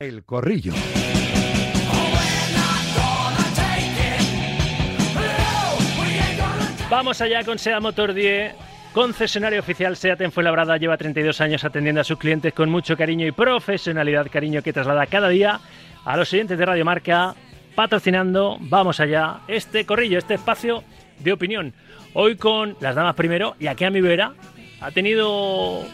El Corrillo. Vamos allá con SEA Motor 10. Concesionario oficial SEAT en Fuenlabrada lleva 32 años atendiendo a sus clientes con mucho cariño y profesionalidad, cariño que traslada cada día a los oyentes de Radio Marca, patrocinando, vamos allá, este corrillo, este espacio de opinión. Hoy con las damas primero y aquí a mi vera ha tenido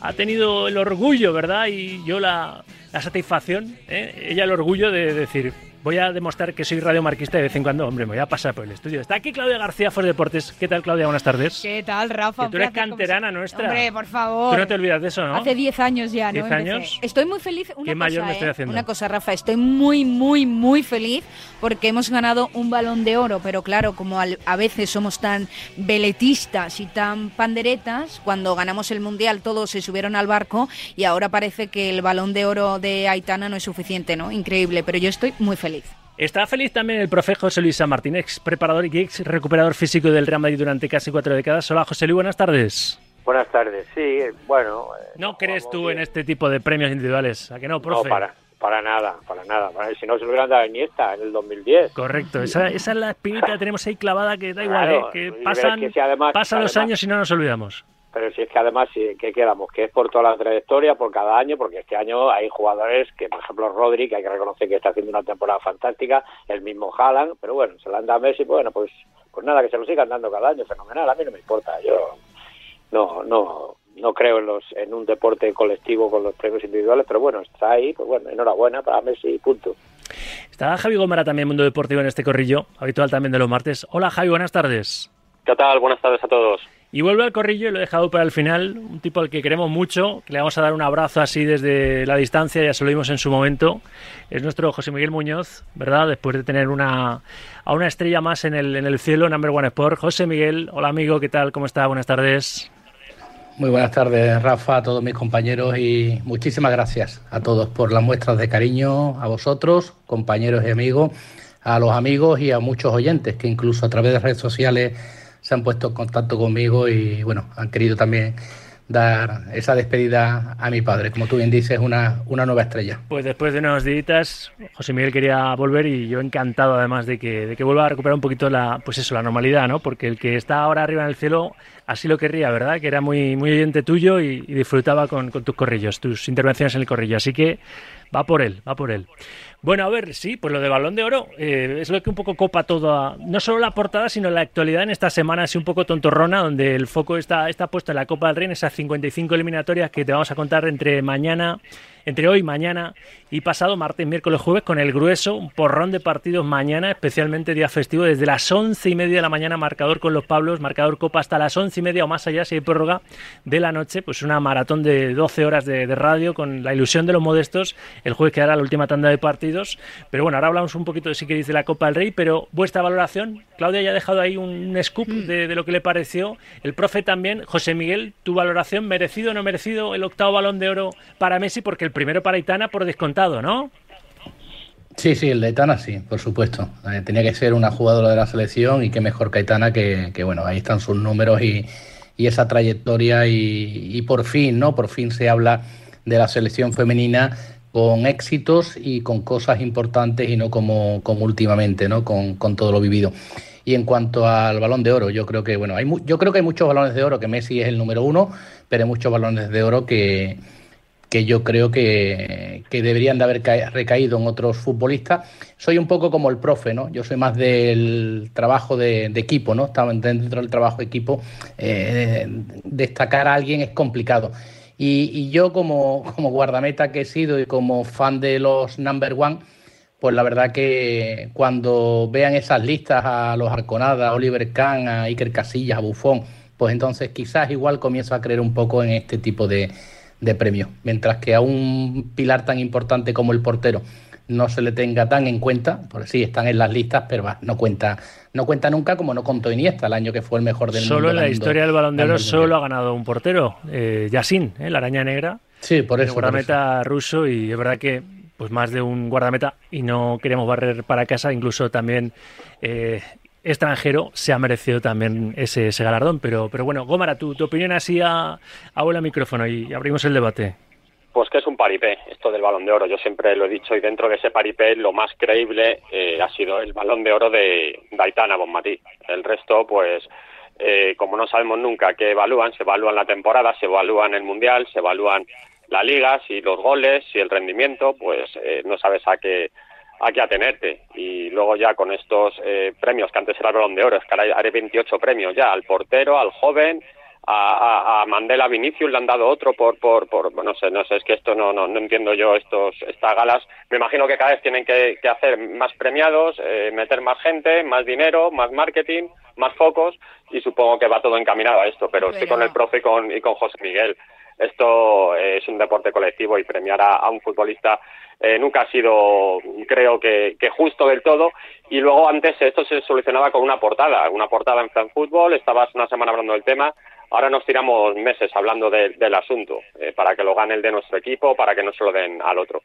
ha tenido el orgullo, ¿verdad? Y yo la, la satisfacción, ¿eh? ella el orgullo de decir, voy a demostrar que soy radiomarquista de vez en cuando. Hombre, me voy a pasar por el estudio. Está aquí Claudia García, For Deportes. ¿Qué tal, Claudia? Buenas tardes. ¿Qué tal, Rafa? Que tú eres canterana nuestra. Hombre, por favor. Tú no te olvidas de eso, ¿no? Hace 10 años ya, ¿no? ¿10 años? Estoy muy feliz. Una ¿Qué cosa, mayor me estoy ¿eh? haciendo? Una cosa, Rafa. Estoy muy, muy, muy feliz porque hemos ganado un balón de oro. Pero claro, como a veces somos tan veletistas y tan panderetas, cuando ganamos el mundial todos se subieron al barco y ahora parece que el balón de oro de Aitana no es suficiente, ¿no? Increíble. Pero yo estoy muy feliz. Está feliz también el profe José Luis San Martín, ex preparador y ex recuperador físico del Real Madrid durante casi cuatro décadas. Hola, José Luis, buenas tardes. Buenas tardes, sí, bueno. eh, ¿No crees tú bien. en este tipo de premios individuales? ¿A que no, No, profe? para, para nada, para nada. Para- si no se lo hubieran dado a Iniesta en el 2010. Correcto, esa, esa es la espinita que tenemos ahí clavada que da igual, Claro, ¿eh? que pasan, que si además- pasan los años y no nos olvidamos. Pero si es que además, ¿qué quedamos? Que es por toda la trayectoria, por cada año, porque este año hay jugadores que, por ejemplo, Rodri, que hay que reconocer que está haciendo una temporada fantástica, el mismo Haaland, pero bueno, se la han dado a Messi, pues bueno, pues, pues nada, que se lo sigan dando cada año, fenomenal, a mí no me importa, yo no, no, no creo en los, en un deporte colectivo con los premios individuales, pero bueno, está ahí, pues bueno, enhorabuena para Messi, punto. Está Javi Gómara también, Mundo Deportivo, en este corrillo, habitual también de los martes. Hola, Javi, buenas tardes. ¿Qué tal? Buenas tardes a todos. Y vuelve al corrillo y lo he dejado para el final, un tipo al que queremos mucho, que le vamos a dar un abrazo así desde la distancia, ya se lo dimos en su momento. Es nuestro José Miguel Muñoz, ¿verdad? Después de tener una, a una estrella más en el, en el cielo, Number One Sport. José Miguel, hola amigo, ¿qué tal? ¿Cómo está? Buenas tardes. Muy buenas tardes, Rafa, a todos mis compañeros y muchísimas gracias a todos por las muestras de cariño, a vosotros, compañeros y amigos, a los amigos y a muchos oyentes que incluso a través de redes sociales se han puesto en contacto conmigo y bueno, han querido también dar esa despedida a mi padre, como tú bien dices, una, una nueva estrella. Pues después de unos días, José Miguel quería volver y yo encantado además de que, de que vuelva a recuperar un poquito la, pues eso, la normalidad, ¿no? Porque el que está ahora arriba en el cielo así lo querría, ¿verdad? Que era muy, muy oyente tuyo y, y disfrutaba con, con tus corrillos, tus intervenciones en el corrillo. Así que va por él, va por él. Bueno, a ver, sí, pues lo de Balón de Oro eh, es lo que un poco copa toda, no solo la portada, sino la actualidad en esta semana así un poco tontorrona, donde el foco está, está puesto en la Copa del Rey, en esas 55 eliminatorias que te vamos a contar entre mañana, entre hoy, mañana y pasado, martes, miércoles, jueves, con el grueso, un porrón de partidos mañana, especialmente día festivo, desde las once y media de la mañana, marcador con los Pablos, marcador Copa hasta las once y media o más allá, si hay prórroga de la noche, pues una maratón de 12 horas de, de radio con la ilusión de los modestos. El jueves quedará la última tanda de partidos. Pero bueno, ahora hablamos un poquito de si queréis de la Copa del Rey, pero vuestra valoración, Claudia ya ha dejado ahí un scoop de, de lo que le pareció. El profe también, José Miguel, tu valoración, merecido o no merecido el octavo balón de oro para Messi, porque el primero para Itana por descontado, ¿no? Sí, sí, el de Aitana sí, por supuesto. Eh, tenía que ser una jugadora de la selección y qué mejor que Aitana que, bueno, ahí están sus números y, esa trayectoria y, por fin, ¿no? Por fin se habla de la selección femenina con éxitos y con cosas importantes y no como, últimamente, ¿no? Con, con todo lo vivido. Y en cuanto al balón de oro, yo creo que, bueno, hay yo creo que hay muchos balones de oro, que Messi es el número uno, pero hay muchos balones de oro que, que yo creo que, que deberían de haber ca- recaído en otros futbolistas. Soy un poco como el profe, ¿no? Yo soy más del trabajo de, equipo, ¿no? Estaba dentro del trabajo de equipo. eh, destacar a alguien es complicado. Y, y yo como, como guardameta que he sido y como fan de los number one, pues la verdad que cuando vean esas listas a los Arconada, a Oliver Kahn, a Iker Casillas, a Buffon, pues entonces quizás igual comienzo a creer un poco en este tipo de, de premios. Mientras que a un pilar tan importante como el portero no se le tenga tan en cuenta, pues sí, están en las listas, pero va, no cuenta, no cuenta nunca como no contó Iniesta, el año que fue el mejor del mundo. Solo en la ganando- historia del balón de oro ganando el solo ha ganado un portero, eh, Yasin, ¿eh? la araña negra. Sí, por el eso. por guardameta ruso y es verdad que pues más de un guardameta y no queremos barrer para casa, incluso también eh, extranjero se ha merecido también ese, ese galardón. Pero, pero bueno, Gómara, tu, opinión así a, a micrófono y abrimos el debate. Pues que es un paripé, esto del balón de oro. Yo siempre lo he dicho y dentro de ese paripé lo más creíble eh, ha sido el balón de oro de Daitana Bonmatí. El resto, pues, eh, como no sabemos nunca qué evalúan, se evalúan la temporada, se evalúan el mundial, se evalúan la liga, si los goles, si el rendimiento, pues eh, no sabes a qué a qué atenerte. Y luego ya con estos eh, premios, que antes era el balón de oro, es que ahora haré 28 premios ya, al portero, al joven, a, a, Mandela Vinicius le han dado otro por, por, por, no sé, no sé, es que esto no, no, no entiendo yo estos, estas galas. Me imagino que cada vez tienen que, que hacer más premiados, eh, meter más gente, más dinero, más marketing, más focos y supongo que va todo encaminado a esto, pero, estoy con el profe y con, y con José Miguel. Esto es un deporte colectivo y premiar a, a un futbolista eh, nunca ha sido, creo que, que, justo del todo. Y luego antes esto se solucionaba con una portada, una portada en Fran Fútbol, estabas una semana hablando del tema, ahora nos tiramos meses hablando de, del asunto, eh, para que lo gane el de nuestro equipo, para que no se lo den al otro.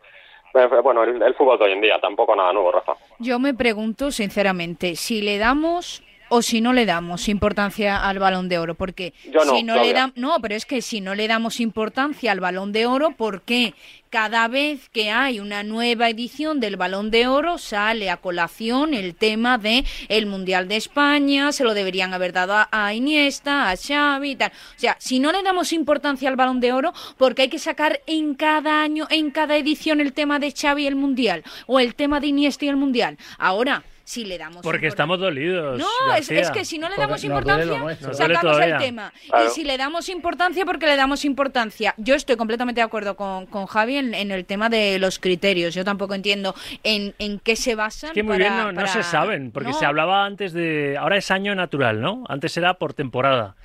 Bueno, el, el fútbol de hoy en día, tampoco nada nuevo, Rafa. Yo me pregunto, sinceramente, si le damos o si no le damos importancia al balón de oro. Porque Yo no, si no le damos. No, pero es que si no le damos importancia al balón de oro, ¿por qué cada vez que hay una nueva edición del balón de oro sale a colación el tema de el Mundial de España? Se lo deberían haber dado a, a Iniesta, a Xavi y tal. O sea, si no le damos importancia al balón de oro, porque hay que sacar en cada año, en cada edición el tema de Xavi y el Mundial, o el tema de Iniesta y el Mundial. Ahora, si le damos porque estamos dolidos no es, es, que si no le damos importancia sacamos el tema. Claro. y si le damos importancia porque le damos importancia yo estoy completamente de acuerdo con, con Javi en, en, el tema de los criterios. Yo tampoco entiendo en, en qué se basan es que muy para, bien no, para... no, se saben porque no. se hablaba antes de ahora es año natural no antes era por temporada.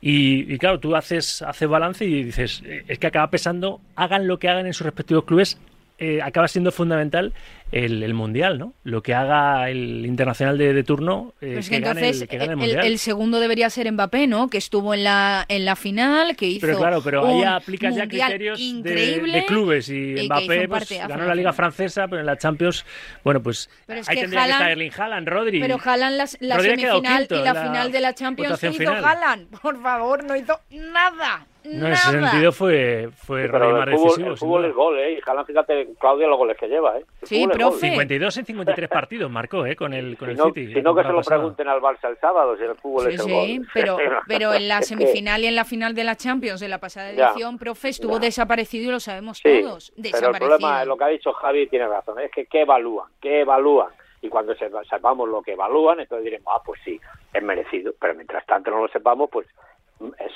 Y, y, claro, tú haces, haces balance y dices, es que acaba pesando, hagan lo que hagan en sus respectivos clubes, eh, acaba siendo fundamental el, el, mundial, ¿no? Lo que haga el internacional de, de turno. Eh, pues que, entonces el, que el, segundo debería ser Mbappé, ¿no? Que estuvo en la en la final, que hizo. Pero claro, pero ahí aplicas ya criterios de, de, clubes y, y Mbappé pues, ganó la Liga Francesa, pero en la Champions, bueno, pues pero es ahí que tendría Haaland, que estar Erling Haaland, Rodri. Pero Haaland la, la semifinal quinto y la, la final de la Champions ¿qué hizo final. Haaland? Por favor, no hizo nada. No, en ese sentido fue, fue sí, pero más el fútbol, decisivo. El fútbol es gol, ¿eh? Y Haaland, fíjate, Claudia, los goles que lleva, ¿eh? El sí, profe. 52 en 53 partidos marcó, ¿eh? Con el, con si el no, City. Si no, que se lo pregunten al Barça el sábado, si el fútbol sí, es el sí, gol. pero, pero en la semifinal y en la final de la Champions de la pasada edición, ya, profe, estuvo ya. desaparecido y lo sabemos sí, todos. Pero el problema, lo que ha dicho Javi tiene razón, es que ¿qué evalúan? ¿Qué evalúan? y cuando sepamos lo que evalúan, entonces diremos, ah, pues sí, es merecido, pero mientras tanto no lo sepamos, pues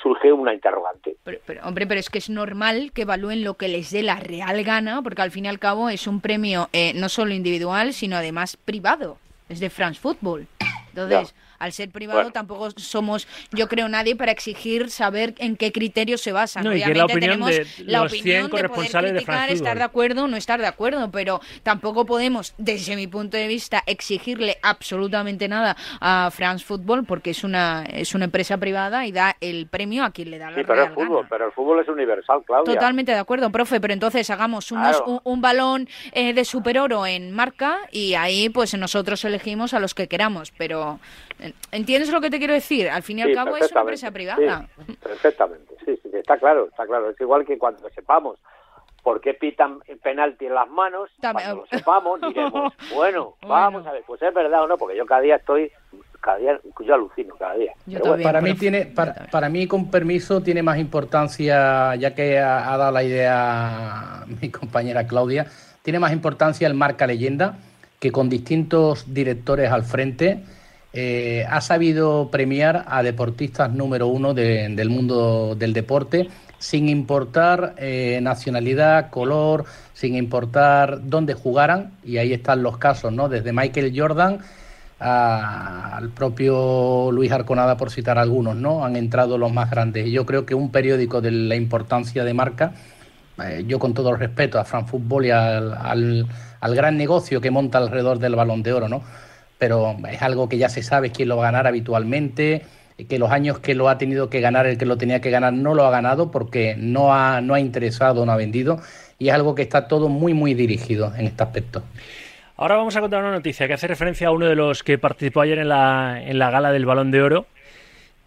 surge una interrogante. Pero, pero, hombre, pero es que es normal que evalúen lo que les dé la real gana, porque al fin y al cabo es un premio eh, no solo individual, sino además privado. Es de France Football. Entonces. Al ser privado bueno. tampoco somos, yo creo, nadie para exigir saber en qué criterios se basan. No, Obviamente la opinión tenemos de la los opinión 100 de poder criticar, de estar de acuerdo o no estar de acuerdo, pero tampoco podemos, desde mi punto de vista, exigirle absolutamente nada a France Football porque es una es una empresa privada y da el premio a quien le da la sí, pero real el fútbol, gana. pero el fútbol es universal, Claudia. Totalmente de acuerdo, profe, pero entonces hagamos unos, Claro. un, un balón eh, de superoro en marca y ahí pues nosotros elegimos a los que queramos, pero ¿entiendes lo que te quiero decir? Al fin y al cabo es una empresa privada. sí, perfectamente, sí, sí, está claro, está claro. Es igual que cuando sepamos por qué pitan penalti en las manos, También- cuando lo sepamos diremos, bueno, Bueno. vamos a ver, pues es verdad o no, porque yo cada día estoy, cada día, yo alucino cada día. Yo Pero bueno, también. Para mí tiene, para, para mí con permiso tiene más importancia, ya que ha, ha dado la idea mi compañera Claudia, tiene más importancia el marca leyenda que con distintos directores al frente eh, ha sabido premiar a deportistas número uno de- del mundo del deporte sin importar eh, nacionalidad, color, sin importar dónde jugaran y ahí están los casos, ¿no? Desde Michael Jordan a- al propio Luis Arconada, por citar algunos, ¿no? Han entrado los más grandes. Yo creo que un periódico de la importancia de marca, eh, yo con todo el respeto a Fran Fútbol y al, gran negocio que monta alrededor del balón de oro, ¿no? Pero es algo que ya se sabe quién lo va a ganar habitualmente, que los años que lo ha tenido que ganar, el que lo tenía que ganar, no lo ha ganado porque no ha, no ha interesado, no ha vendido, y es algo que está todo muy, muy dirigido en este aspecto. Ahora vamos a contar una noticia que hace referencia a uno de los que participó ayer en la, en la gala del Balón de Oro,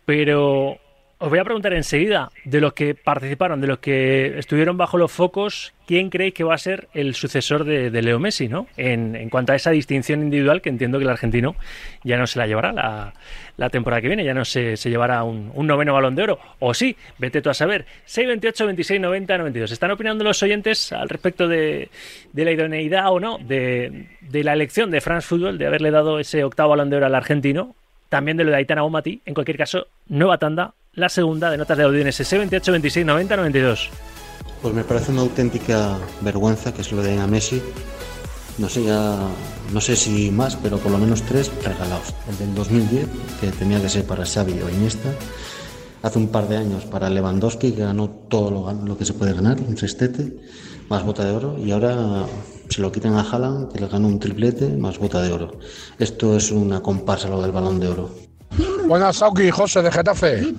pero Os voy a preguntar enseguida, de los que participaron, de los que estuvieron bajo los focos, ¿quién creéis que va a ser el sucesor de, Leo Messi, ¿no? En, cuanto a esa distinción individual, que entiendo que el argentino ya no se la llevará la, temporada que viene, ya no se, llevará un, noveno balón de oro. O sí, vete tú a saber. 628, 26, 90, 92. ¿Están opinando los oyentes al respecto de, la idoneidad o no de, de la elección de France Football de haberle dado ese octavo balón de oro al argentino? También de lo de Aitana Omati. En cualquier caso, nueva tanda la segunda de notas de audio en ese 28, 26, 90, 92. Pues me parece una auténtica vergüenza que es lo de a Messi. No sé, ya, no sé si más, pero por lo menos tres regalados. El del 2010, que tenía que ser para Xavi o Iniesta. Hace un par de años para Lewandowski, que ganó todo lo, lo que se puede ganar, un sextete, más bota de oro. Y ahora se lo quitan a Haaland, que le ganó un triplete, más bota de oro. Esto es una comparsa lo del balón de oro. Buenas, Sauki, José de Getafe.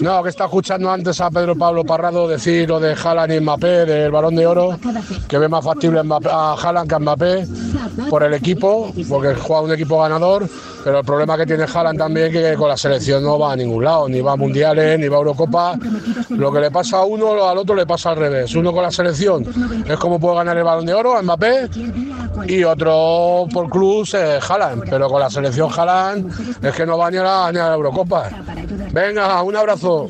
No, que está escuchando antes a Pedro Pablo Parrado decir lo de Haaland y Mbappé, del balón de oro, que ve más factible a Haaland que a Mbappé por el equipo, porque juega un equipo ganador, pero el problema que tiene Haaland también es que con la selección no va a ningún lado, ni va a mundiales, ni va a Eurocopa. Lo que le pasa a uno, al otro le pasa al revés. Uno con la selección es como puede ganar el balón de oro Mbappé y otro por club es Haaland, pero con la selección Haaland es que no va ni a la, ni a la Eurocopa. Venga, un abrazo.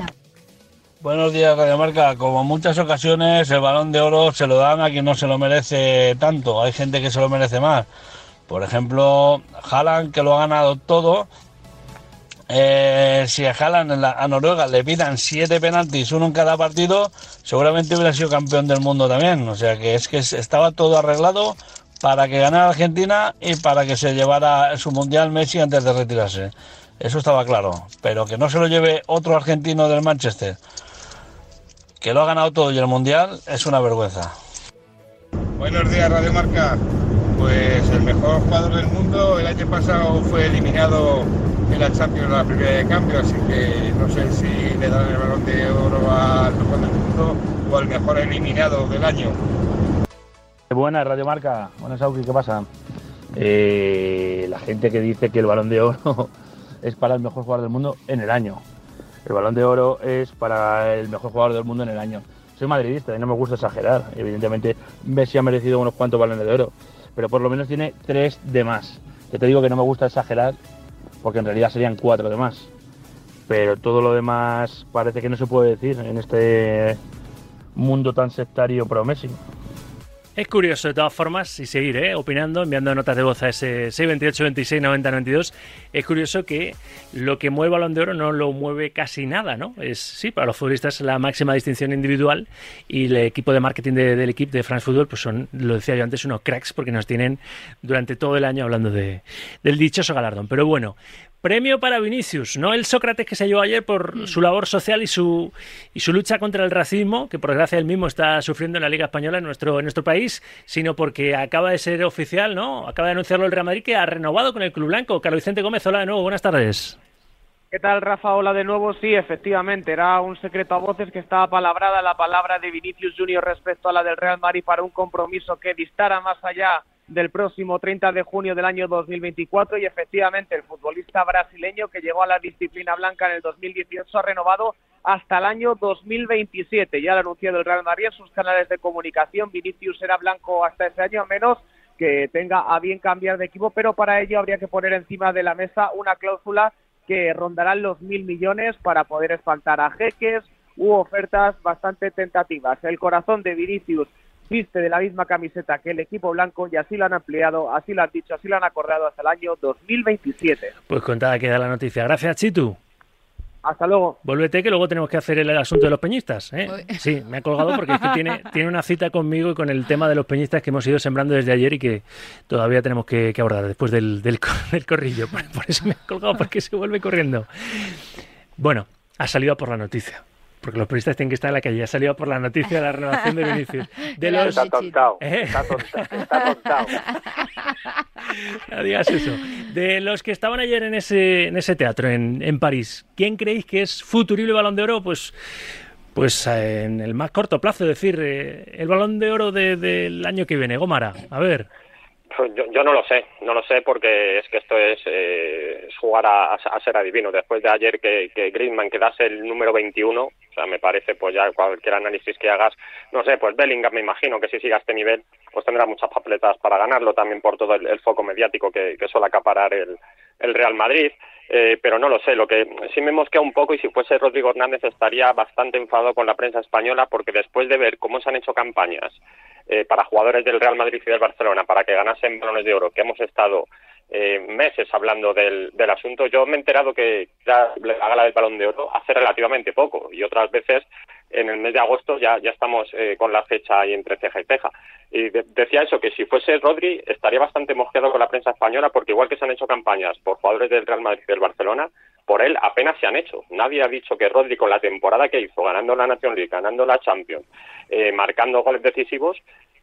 Buenos días, Radio Marca. Como en muchas ocasiones, el balón de oro se lo dan a quien no se lo merece tanto. Hay gente que se lo merece más. Por ejemplo, Haaland, que lo ha ganado todo. Eh, si a Haaland a Noruega le pidan siete penaltis, uno en cada partido, seguramente hubiera sido campeón del mundo también. O sea que es que estaba todo arreglado para que ganara Argentina y para que se llevara su mundial Messi antes de retirarse. Eso estaba claro. Pero que no se lo lleve otro argentino del Manchester, que lo ha ganado todo y el mundial, es una vergüenza. Buenos días, Radio Marca. Pues el mejor jugador del mundo el año pasado fue eliminado en la Champions la primera de cambio, así que no sé si le dan el balón de oro al mejor del mundo o al mejor eliminado del año. Buenas, Radio Marca. Buenas, Auki, ¿qué pasa? Eh, la gente que dice que el balón de oro es para el mejor jugador del mundo en el año. El balón de oro es para el mejor jugador del mundo en el año. Soy madridista y no me gusta exagerar. Evidentemente, Messi ha merecido unos cuantos balones de oro pero por lo menos tiene tres de más. Que te digo que no me gusta exagerar, porque en realidad serían cuatro de más. Pero todo lo demás parece que no se puede decir en este mundo tan sectario pro. Es curioso, de todas formas, y seguir ¿eh? opinando, enviando notas de voz a ese 628 26 90 92. Es curioso que lo que mueve Balón de Oro no lo mueve casi nada, ¿no? Es, sí, para los futbolistas la máxima distinción individual y el equipo de marketing del equipo de France Football, pues son, lo decía yo antes, unos cracks porque nos tienen durante todo el año hablando de, del dichoso galardón. Pero bueno, Premio para Vinicius, no el Sócrates que se llevó ayer por mm. su labor social y su, y su lucha contra el racismo, que por desgracia él mismo está sufriendo en la Liga Española en nuestro, en nuestro país, sino porque acaba de ser oficial, ¿no? Acaba de anunciarlo el Real Madrid que ha renovado con el Club Blanco. Carlos Vicente Gómez, hola de nuevo, buenas tardes. ¿Qué tal, Rafa? Hola de nuevo. Sí, efectivamente, era un secreto a voces que estaba palabrada la palabra de Vinicius Junior respecto a la del Real Madrid para un compromiso que distara más allá del próximo 30 de junio del año 2024 y efectivamente el futbolista brasileño que llegó a la disciplina blanca en el 2018 ha renovado hasta el año 2027. Ya lo ha anunciado el Real Madrid en sus canales de comunicación. Vinicius será blanco hasta ese año, a menos que tenga a bien cambiar de equipo, pero para ello habría que poner encima de la mesa una cláusula que rondará los mil millones para poder espantar a jeques u ofertas bastante tentativas. El corazón de Vinicius viste de la misma camiseta que el equipo blanco y así lo han ampliado, así lo han dicho, así lo han acordado hasta el año 2027. Pues contada queda la noticia. Gracias, Chitu. Hasta luego. Vuélvete que luego tenemos que hacer el asunto de los peñistas. ¿eh? Sí, me ha colgado porque es que tiene, tiene una cita conmigo y con el tema de los peñistas que hemos ido sembrando desde ayer y que todavía tenemos que, abordar después del, del, corrillo. Por, por, eso me ha colgado porque se vuelve corriendo. Bueno, ha salido por la noticia porque los periodistas tienen que estar en la calle. Ya salió por la noticia de la renovación de Vinicius. De los... Está tontado, ¿Eh? está tontado, No digas eso. De los que estaban ayer en ese, en ese teatro en, en París, ¿quién creéis que es futurible balón de oro? Pues pues eh, en el más corto plazo, es decir, eh, el balón de oro del año que viene, Gómara. A ver. Yo, yo, no lo sé, no lo sé porque es que esto es, eh, jugar a, ser adivino. Después de ayer que, que Griezmann quedase el número 21, o sea, me parece pues ya cualquier análisis que hagas, no sé, pues Bellingham me imagino que si siga a este nivel, pues tendrá muchas papeletas para ganarlo también por todo el, foco mediático que, que suele acaparar el Real Madrid. Eh, pero no lo sé, lo que sí me mosquea un poco y si fuese Rodrigo Hernández estaría bastante enfadado con la prensa española porque después de ver cómo se han hecho campañas eh, para jugadores del Real Madrid y del Barcelona para que ganasen balones de oro, que hemos estado eh, meses hablando del, del, asunto, yo me he enterado que la, la gala del balón de oro hace relativamente poco y otras veces en el mes de agosto ya, ya estamos eh, con la fecha ahí entre ceja y ceja. Y decía eso, que si fuese Rodri estaría bastante mosqueado con la prensa española porque igual que se han hecho campañas por jugadores del Real Madrid y del Barcelona, por él apenas se han hecho. Nadie ha dicho que Rodri con la temporada que hizo, ganando la National League, ganando la Champions, eh, marcando goles decisivos,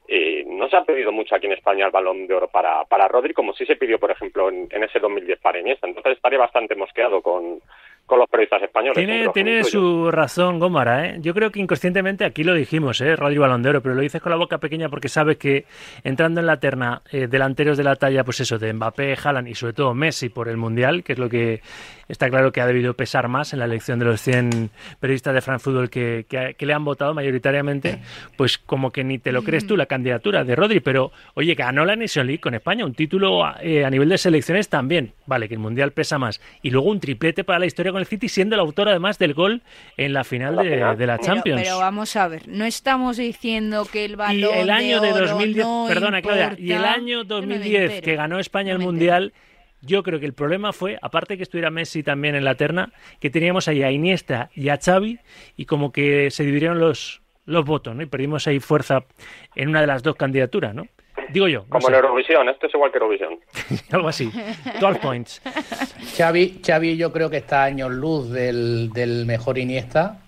eh, no se ha pedido mucho aquí en España el balón de oro para, para Rodri, como sí se pidió, por ejemplo, en, en ese 2010 para Iniesta. Entonces estaría bastante mosqueado con, con los periodistas españoles. Tiene, tiene su razón Gómara, ¿eh? Yo creo que inconscientemente aquí lo dijimos, ¿eh? Rodri Balondero, pero lo dices con la boca pequeña porque sabes que entrando en la terna eh, delanteros de la talla, pues eso, de Mbappé, Haaland y sobre todo Messi por el Mundial, que es lo que está claro que ha debido pesar más en la elección de los 100 periodistas de France Football que, que, le han votado mayoritariamente, pues como que ni te lo crees tú la candidatura de Rodri, pero oye, ganó la Nation League con España, un título eh, a nivel de selecciones también, vale, que el Mundial pesa más, y luego un triplete para la historia el City, siendo el autor además del gol en la final de, la Champions. Pero, vamos a ver, no estamos diciendo que el balón y el año de, 2010, no perdona Claudia, y el año 2010 que ganó España el Mundial, yo creo que el problema fue, aparte que estuviera Messi también en la terna, que teníamos ahí a Iniesta y a Xavi y como que se dividieron los los votos, ¿no? Y perdimos ahí fuerza en una de las dos candidaturas, ¿no? Digo yo. Como en Eurovisión, esto es igual que Eurovisión. Algo así. 12 points. Xavi, Xavi yo creo que está años luz del, del mejor Iniesta.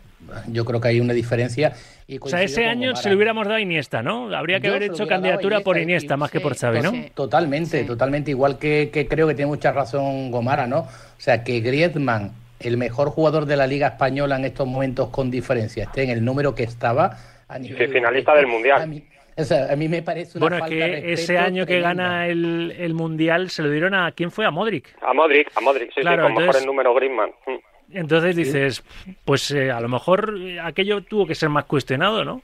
Yo creo que hay una diferencia. Y o sea, ese año se le hubiéramos dado a Iniesta, ¿no? Habría que haber hecho candidatura por Iniesta más que por Xavi, ¿no? Totalmente, totalmente. Igual que, que, creo que tiene mucha razón Gomara, ¿no? O sea, que Griezmann, el mejor jugador de la Liga Española en estos momentos con diferencia, esté en el número que estaba a nivel... finalista del Mundial a mí me parece una bueno, que ese año que gana el, el, Mundial se lo dieron a... ¿Quién fue? A Modric. A Modric, a Modric, sí, claro, sí, con mejor el número Griezmann. Mm. Entonces dices, pues eh, a lo mejor aquello tuvo que ser más cuestionado, ¿no?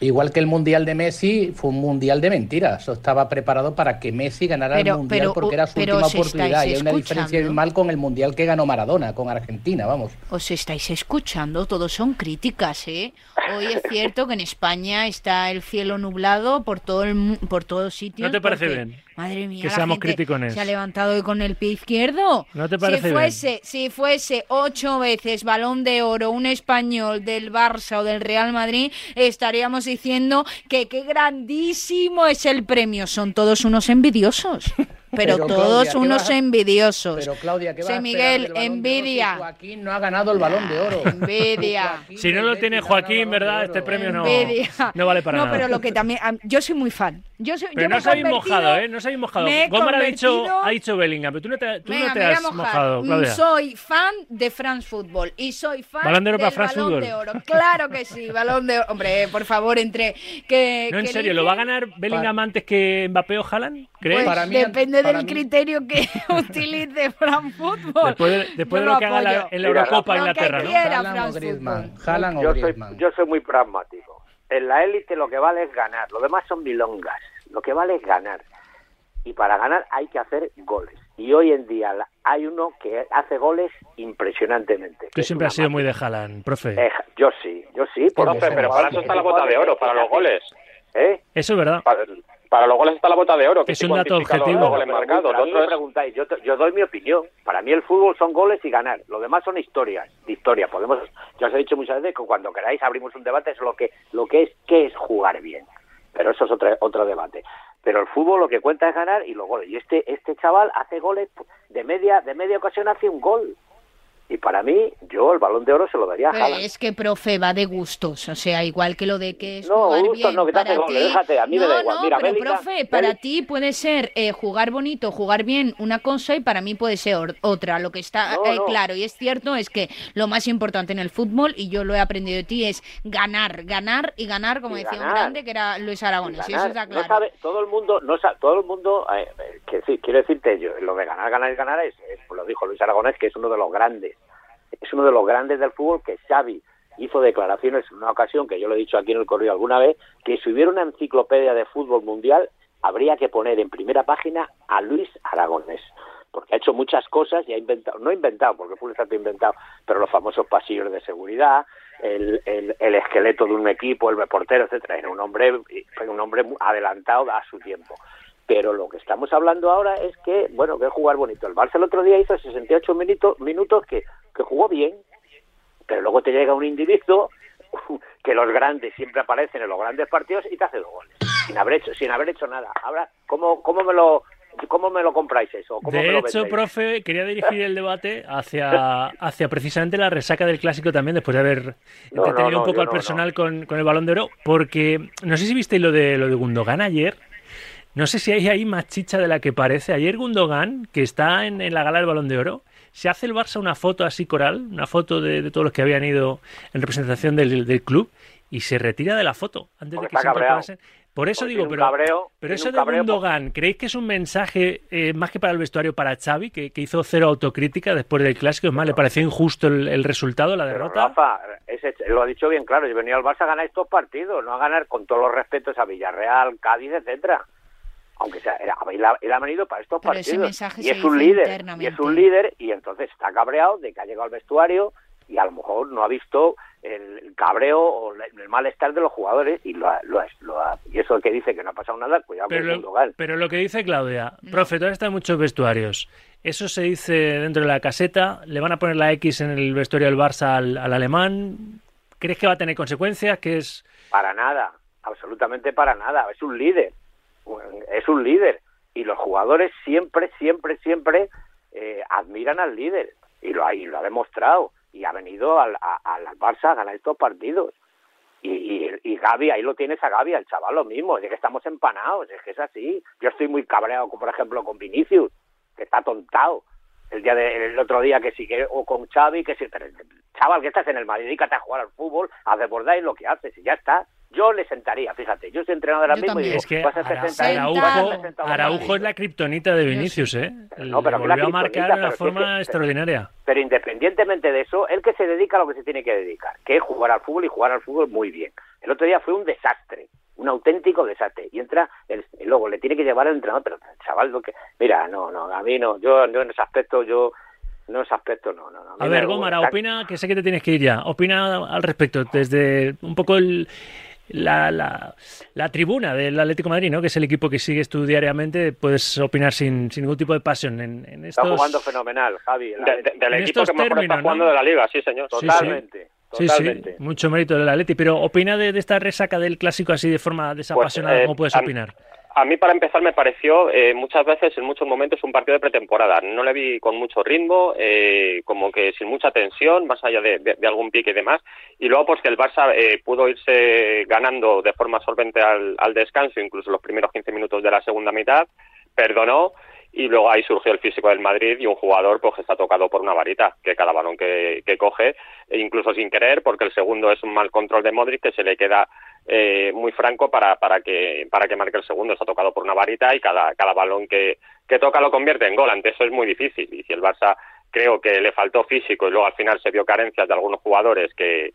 Igual que el Mundial de Messi fue un Mundial de mentiras. Eso estaba preparado para que Messi ganara el Mundial porque era su última oportunidad. Y hay una diferencia mal con el Mundial que ganó Maradona, con Argentina, vamos. Os estáis escuchando, todos son críticas, ¿eh? Hoy es cierto que en España está el cielo nublado por todo el, por todos sitios. ¿No te parece bien? Madre mía, que seamos críticos se ha levantado hoy con el pie izquierdo. ¿No te parece si fuese, Si fuese ocho veces balón de oro un español del Barça o del Real Madrid, estaríamos diciendo que qué grandísimo es el premio. Son todos unos envidiosos. Pero, todos unos envidiosos. Pero Claudia, ¿qué va Miguel, envidia. Joaquín no ha ganado el balón de oro. Envidia. si no lo tiene Joaquín, ¿verdad? Este premio no, no vale para nada. No, pero lo que también. Yo soy muy fan. Yo soy, pero yo no se habéis mojado, ¿eh? No se habéis mojado. Gómez ha dicho, ha dicho Bellingham, pero tú no te, tú no te has mojado, Claudia. Soy fan de France Football y soy fan ¿Balón de oro del para France balón Football? de oro. Claro que sí, balón de oro. Hombre, por favor, entre que... No, en que serio, ¿lo va a ganar Bellingham antes que Mbappé o Haaland? ¿Crees? Pues Para mí- depende para del mí- criterio que utilice France Football. Después de, después de lo lo que haga la- en la Eurocopa Inglaterra, ¿no? Haaland o Griezmann. Football. Haaland o yo soy, Griezmann. yo soy muy pragmático. En la élite lo que vale es ganar, lo demás son milongas. Lo que vale es ganar. Y para ganar hay que hacer goles. Y hoy en día hay uno que hace goles impresionantemente. que Tú siempre has sido muy de Haaland, profe. Eh, yo sí, yo sí. Profe, pero para eso está la bota de oro, para los goles. ¿Eh? Eso es verdad. Para, para los goles está la bota de oro, que Es un dato los- objetivo. los marcados. a mí me preguntáis, yo, yo doy mi opinión. Para mí el fútbol son goles y ganar. Lo demás son historias, historia. Podemos, ya os he dicho muchas veces que cuando queráis abrimos un debate sobre lo que, lo que es qué es jugar bien. Pero eso es otro, otro debate. Pero el fútbol lo que cuenta es ganar y los goles. Y este, este chaval hace goles de media, de media ocasión hace un gol. Y para mí, yo el balón de oro se lo daría a Haaland. Es que, profe, va de gustos. O sea, igual que lo de que es no, jugar gustos bien no, que te hace déjate, a mí me da igual. no, Mira, pero, profe, para ti puede ser eh, jugar bonito, jugar bien una cosa y para mí puede ser otra. Lo que está No, eh, no. claro y es cierto es que lo más importante en el fútbol, y yo lo he aprendido de ti, es ganar, ganar y ganar, como Y decía un grande que era Luis Aragones. Y eso está claro. sabe, todo el mundo, no sa- todo el mundo, eh, que sí, quiero decirte, yo, lo de ganar, ganar y ganar es, es- lo dijo Luis Aragonés, que es uno de los grandes, es uno de los grandes del fútbol que Xavi hizo declaraciones en una ocasión, que yo lo he dicho aquí en el correo alguna vez, que si hubiera una enciclopedia de fútbol mundial, habría que poner en primera página a Luis Aragonés porque ha hecho muchas cosas y ha inventado, no inventado, porque fue un inventado, pero los famosos pasillos de seguridad, el, el, el esqueleto de un equipo, el reportero, etcétera, era un hombre, un hombre adelantado a su tiempo. Pero lo que estamos hablando ahora es que, bueno, que jugar bonito. El Barça el otro día hizo 68 minutos, minutos que, que jugó bien, pero luego te llega un individuo que los grandes siempre aparecen en los grandes partidos y te hace dos goles, sin haber hecho, sin haber hecho nada. Ahora, ¿cómo, cómo me lo ¿Cómo me lo compráis eso? ¿Cómo me De lo hecho, profe, quería dirigir el debate hacia, hacia precisamente la resaca del clásico también, después de haber No, entretenido no, no, un poco al personal con, con el balón de oro, porque no sé si visteis lo de lo de Gundogan ayer. No sé si hay ahí más chicha de la que parece. Ayer Gundogan, que está en, en la gala del balón de oro, se hace el Barça una foto así coral, una foto de, de todos los que habían ido en representación del, del club, y se retira de la foto antes Porque de que se incorporasen. Por eso Porque digo, pero, cabreo, pero eso de Gundogan, ¿creéis que es un mensaje eh, más que para el vestuario para Xavi, que, que hizo cero autocrítica después del clásico? Es más, ¿le pareció injusto el, el resultado, la derrota? Rafa, ese- lo ha dicho bien claro, yo venía al Barça a ganar estos partidos, no a ganar con todos los respetos a Villarreal, Cádiz, etcétera. Aunque sea, era- él, ha, él ha venido para estos Pero ese partidos. mensaje y se es un líder, y es un líder, y entonces está cabreado de que ha llegado al vestuario y a lo mejor no ha visto el, el cabreo o la- el malestar de los jugadores y lo ha, lo ha- lo ha- y eso que dice que no ha pasado nada, cuidado con Pero, Gundogan. pero lo que dice Claudia, profe, todavía está en muchos vestuarios. Eso se dice dentro de la caseta. ¿Le van a poner la X en el vestuario del Barça al, al alemán? ¿Crees que va a tener consecuencias? Que es Para nada, absolutamente para nada. Es un líder, es un líder. Y los jugadores siempre, siempre, siempre eh, admiran al líder. Y lo, y lo ha demostrado. Y ha venido al, a- al Barça a ganar estos partidos. Y, y, y Gaby, ahí lo tienes a Gaby, al chaval lo mismo. Es que estamos empanados, es que es así. Yo estoy muy cabreado, por ejemplo, con Vinicius, que está tontado. El día de, el otro día que sigue, o con Xavi, que si, pero, chaval, que estás en el Madrid, dedícate a jugar al fútbol, a desbordar y lo que haces, y ya está. Yo le sentaría, fíjate, yo soy entrenador ahora mismo y digo, Es que vas a Ara- 60 años, vas a Araujo, 60 años. Araujo es la kriptonita de Vinicius, ¿eh? no, pero la volvió a marcar de una pero forma extraordinaria. Pero independientemente de eso, él que se dedica a lo que se tiene que dedicar, que es jugar al fútbol y jugar al fútbol muy bien. El otro día fue un desastre, un auténtico desastre. Y entra, el, y luego le tiene que llevar al entrenador, pero chaval, lo que... Mira, no, no, a mí no, yo, yo en ese aspecto, yo, no en ese aspecto, no, no. no. A mí ver, Gómara, opina, que sé que te tienes que ir ya. Opina al respecto, desde un poco el, la, la, la tribuna del Atlético de Madrid, ¿no? Que es el equipo que sigues tú diariamente, puedes opinar sin, sin ningún tipo de pasión en, en Está estos... jugando fenomenal, Javi. el De- de- del En equipo que mejor términos, está jugando ¿no? de la liga, sí, señor. Sí, sí. Totalmente, Sí, totalmente. sí, mucho mérito del Atleti, pero opina de, de esta resaca del clásico así de forma desapasionada, eh, ¿cómo puedes a- opinar? A mí, para empezar, me pareció eh, muchas veces, en muchos momentos, un partido de pretemporada. No le vi con mucho ritmo, eh, como que sin mucha tensión, más allá de, algún pique y demás. Y luego, pues que el Barça eh, pudo irse ganando de forma solvente al, al descanso, incluso los primeros 15 minutos de la segunda mitad, perdonó y luego ahí surgió el físico del Madrid y un jugador pues que está tocado por una varita, que cada balón que, que coge, e incluso sin querer, porque el segundo es un mal control de Modric que se le queda eh, muy franco para, para que para que marque el segundo, está tocado por una varita y cada, cada balón que, que toca lo convierte en gol, ante eso es muy difícil. Y si el Barça creo que le faltó físico y luego al final se vio carencias de algunos jugadores que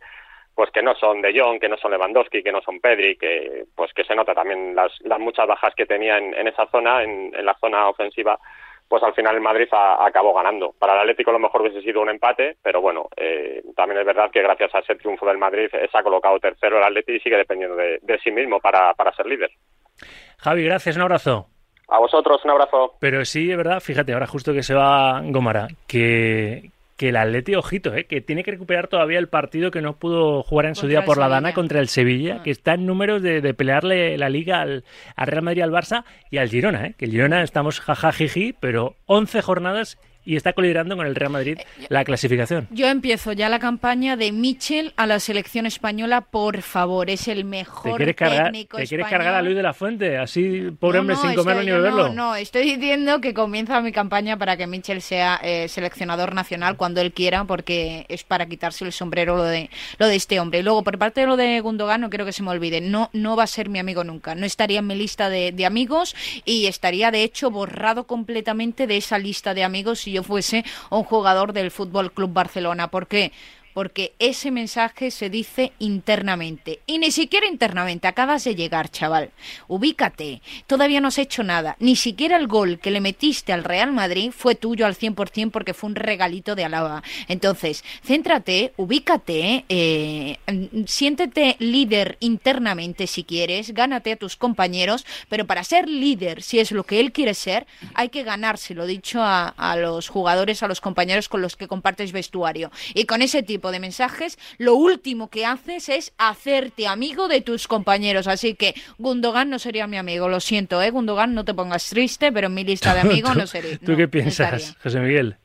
pues que no son De Jong, que no son Lewandowski, que no son Pedri, que pues que se nota también las, las muchas bajas que tenía en, esa zona, en la zona ofensiva, pues al final el Madrid a- acabó ganando. Para el Atlético a lo mejor hubiese sido un empate, pero bueno, eh, también es verdad que gracias a ese triunfo del Madrid eh, se ha colocado tercero el Atlético y sigue dependiendo de, de sí mismo para, para ser líder. Javi, gracias, un abrazo. A vosotros, un abrazo. Pero sí, es verdad, fíjate, ahora justo que se va Gómara, que, que el Atleti, ojito, eh, que tiene que recuperar todavía el partido que no pudo jugar en su día por la. Dana contra el Sevilla, Ah. que está en números de, de pelearle la liga al, al Real Madrid, al Barça y al Girona, eh, que el Girona estamos jajajiji, pero 11 jornadas y está coliderando con el Real Madrid la clasificación. Yo empiezo ya la campaña de Michel a la selección española, por favor, es el mejor ¿Te quieres cargar, técnico ¿te quieres español. cargar a Luis de la Fuente? Así, pobre No, hombre, no, sin comerlo ni beberlo. No, no, estoy diciendo que comienza mi campaña para que Michel sea eh, seleccionador nacional cuando él quiera, porque es para quitarse el sombrero lo de, lo de este hombre. Y luego, por parte de lo de Gundogan, no quiero que se me olvide, no, no va a ser mi amigo nunca. No estaría en mi lista de, de amigos y estaría, de hecho, borrado completamente de esa lista de amigos si yo fuese un jugador del Fútbol Club Barcelona. ¿Por qué? Porque ese mensaje se dice internamente. Y ni siquiera internamente, acabas de llegar, chaval. Ubícate, todavía no has hecho nada. Ni siquiera el gol que le metiste al Real Madrid fue tuyo al 100% porque fue un regalito de Alaba. Entonces, céntrate, ubícate, eh, siéntete líder internamente si quieres, gánate a tus compañeros, pero para ser líder, si es lo que él quiere ser, hay que ganárselo, dicho a, a los jugadores, a los compañeros con los que compartes vestuario. Y con ese tipo de mensajes, lo último que haces es hacerte amigo de tus compañeros. Así que Gundogan no sería mi amigo, lo siento, ¿eh? Gundogan, no te pongas triste, pero en mi lista de amigos no sería. ¿Tú no, qué piensas. José Miguel?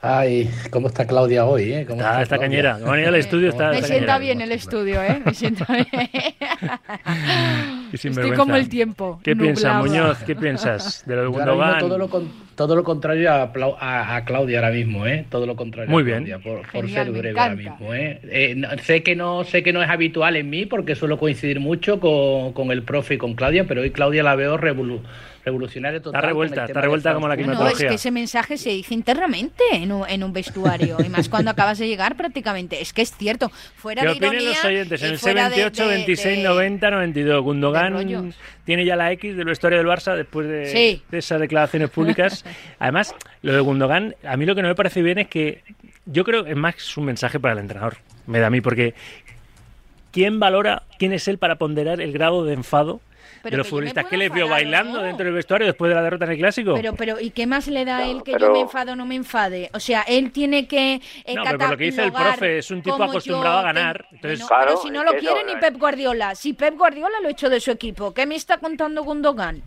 Ay, ¿cómo está Claudia hoy? Eh? ¿Cómo Está, está Claudia? cañera. Como estudio, está, Me está sienta cañera. bien el estudio, ¿eh? Me sienta bien. Estoy como el tiempo. ¿Qué piensas. Muñoz? ¿Qué piensas de lo de Gundogan? todo lo, con- todo lo contrario a, a- a Claudia ahora mismo, ¿eh? Todo lo contrario Muy a bien. Claudia, por, por Genial, ser breve ahora mismo, ¿eh? Eh, no- sé, que no, sé que no es habitual en mí porque suelo coincidir mucho con, con el profe y con Claudia, pero hoy Claudia la veo revolu- revolucionaria total. Está revuelta, está de revuelta como la Frankfurt. No, es climatología. que ese mensaje se dice internamente en un, en un vestuario, y más cuando acabas de llegar prácticamente. Es que es cierto, fuera ¿Qué de opinen ironía los oyentes? En el fuera de- 78, de- 26, de- 90, 92. de Gundogan tiene ya la X del vestuario del Barça después de, Sí. de esas declaraciones públicas. Además, lo de Gundogan, a mí lo que no me parece bien es que yo creo que es más un mensaje para el entrenador. Me da a mí, porque ¿quién valora, quién es él para ponderar el grado de enfado Pero de los que futbolistas? ¿Qué les vio bailando no. dentro del vestuario después de la derrota en el Clásico? Pero, pero, ¿y qué más le da a él que pero- yo me enfado o no me enfade? O sea, él tiene que. eh, No, pero por lo que dice el profe, es un tipo acostumbrado yo a ganar, entonces- Bueno, Claro, pero si no lo que quiere eso, ni eh. Pep Guardiola. Si Pep Guardiola lo echó de su equipo, ¿qué me está contando Gundogan?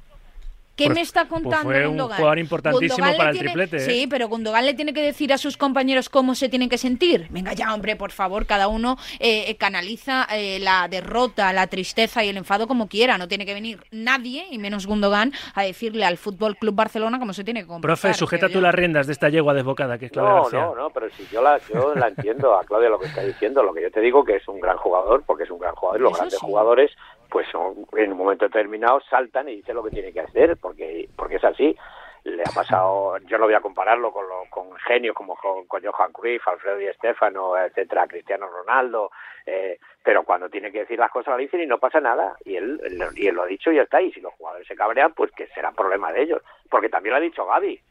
¿Qué Pues- me está pues contando fue un Gundogan? jugador importantísimo Gundogan para el tiene- triplete, ¿eh? Sí, pero Gundogan le tiene que decir a sus compañeros cómo se tienen que sentir. Venga ya, hombre, por favor, cada uno eh, eh, canaliza eh, la derrota, la tristeza y el enfado como quiera. No tiene que venir nadie, y menos Gundogan, a decirle al Fútbol Club Barcelona cómo se tiene que comportar. Profe, sujeta tú yo. las riendas de esta yegua desbocada que es Claudia No, García. no, no, pero si yo la, yo la entiendo a Claudia lo que está diciendo, lo que yo te digo que es un gran jugador, porque es un gran jugador, y los Eso grandes sí. jugadores, pues en un momento determinado saltan y dicen lo que tiene que hacer, porque, porque es así. Le ha pasado, yo no voy a compararlo con, lo- con genios como con, con Johan Cruyff, Alfredo Di Stéfano, etcétera, Cristiano Ronaldo, eh, pero cuando tiene que decir las cosas lo dicen y no pasa nada, y él, él- y él lo ha dicho y ya está, y si los jugadores se cabrean, pues que será problema de ellos, porque también lo ha dicho Gaby,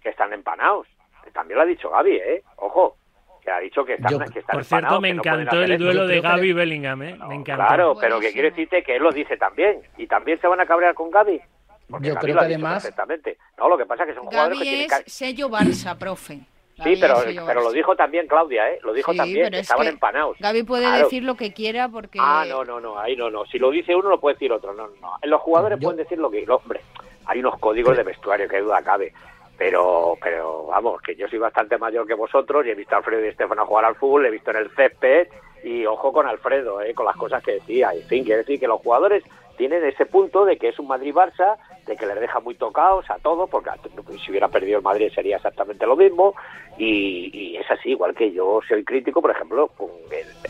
que están empanados. También lo ha dicho Gaby, ¿eh? Ojo, que ha dicho que están, Yo- que están Por cierto, me que no encantó hacer el duelo de que Gaby Bellingham, ¿eh? Me encantó. Claro, pero que quiere decirte que él lo dice también. Y también se van a cabrear con Gaby. Porque Yo Gaby creo lo que además- perfectamente. No, lo que pasa es que son jugadores que Gaby tienen es que... sello Barça, profe. Gaby Sí, pero, pero lo dijo también Claudia, ¿eh? Lo dijo Sí, también, que es estaban que empanados. Gaby puede Claro. decir lo que quiera porque. Ah, no, no, no, ahí no, no. Si lo dice uno, lo puede decir otro. No, no. Los jugadores Yo- pueden decir lo que... hombre, hay unos códigos de vestuario, que duda cabe. Pero, pero vamos, que yo soy bastante mayor que vosotros y he visto a Alfredo y Estefano jugar al fútbol, he visto en el césped y ojo con Alfredo, ¿eh? con las cosas que decía. En fin, quiere decir que los jugadores tienen ese punto de que es un Madrid-Barça, de que les deja muy tocados a todos, porque si hubiera perdido el Madrid sería exactamente lo mismo, y, y es así, igual que yo soy crítico, por ejemplo, con,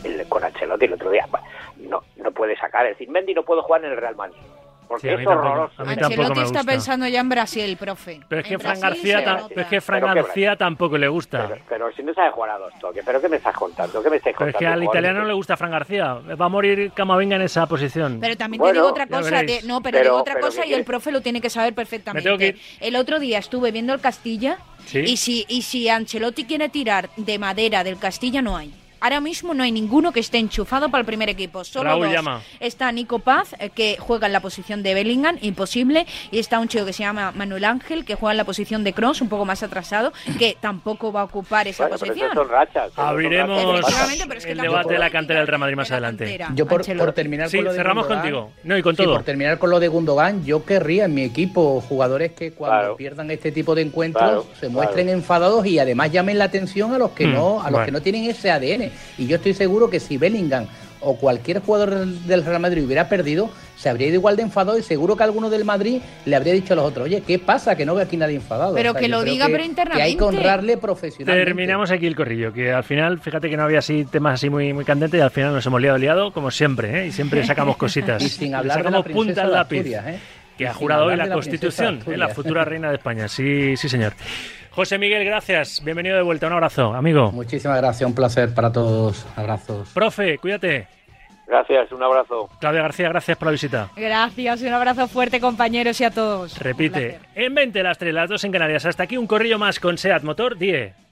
el, con Ancelotti el otro día, no, no puede sacar, es decir, Mendy no puede jugar en el Real Madrid, porque Sí, es tampoco. horroroso. A mí tampoco Ancelotti me está gusta. pensando ya en Brasil, profe. Pero es que En Fran Brasil García, pero es que Fran Pero García tampoco le gusta. Pero, pero si no sabe jugar a dos toques, ¿pero qué me estás contando? ¿Qué me estás Pero es contando? que al italiano no le gusta Fran García. Va a morir Camavinga en esa posición. Pero también Bueno, te digo otra cosa, no, pero, Pero- digo otra pero cosa ¿qué y el profe lo tiene que saber perfectamente. Que. El otro día estuve viendo el Castilla Sí. y si y si Ancelotti quiere tirar de madera del Castilla no hay. Ahora mismo no hay ninguno que esté enchufado para el primer equipo. Solo Raúl dos. llama. Está Nico Paz, eh, que juega en la posición de Bellingham, imposible. Y está un chico que se llama Manuel Ángel, que juega en la posición de Cross, un poco más atrasado, que tampoco va a ocupar esa Bueno, pero posición. son rachas. Abriremos pero es que el debate de la cantera del Real Madrid más adelante. Yo por, terminar Sí, con lo de cerramos Gundogan- contigo. No, y con Sí, todo. por terminar con lo de Gundogan, yo querría en mi equipo jugadores que cuando Claro. pierdan este tipo de encuentros Claro, se muestren enfadados y además llamen la atención a los que Mm, no, a los bueno. que no tienen ese ADN. Y yo estoy seguro que si Bellingham o cualquier jugador del Real Madrid hubiera perdido, se habría ido igual de enfadado y seguro que alguno del Madrid le habría dicho a los otros, oye, ¿qué pasa? Que no veo aquí nadie enfadado. Pero que lo diga, pero Que hay que internamente. honrarle profesionalmente. Terminamos aquí el corrillo, que al final, fíjate que no había así temas así muy, muy candentes y al final nos hemos liado liado como siempre, ¿eh? y siempre sacamos cositas. Y sin hablar de sacamos la punta al de lápiz. Asturias, ¿eh? Que ha jurado hoy la Constitución, ¿eh? la futura reina de España. Sí, sí, señor. José Miguel, gracias. Bienvenido de vuelta. Un abrazo, amigo. Muchísimas gracias, un placer para todos. Abrazos. Profe, cuídate. Gracias, un abrazo. Claudia García, gracias por la visita. Gracias, un abrazo fuerte, compañeros, y a todos. Repite. En 20 las 3, las 2 en Canarias. Hasta aquí un corrillo más con SEAT Motor 10.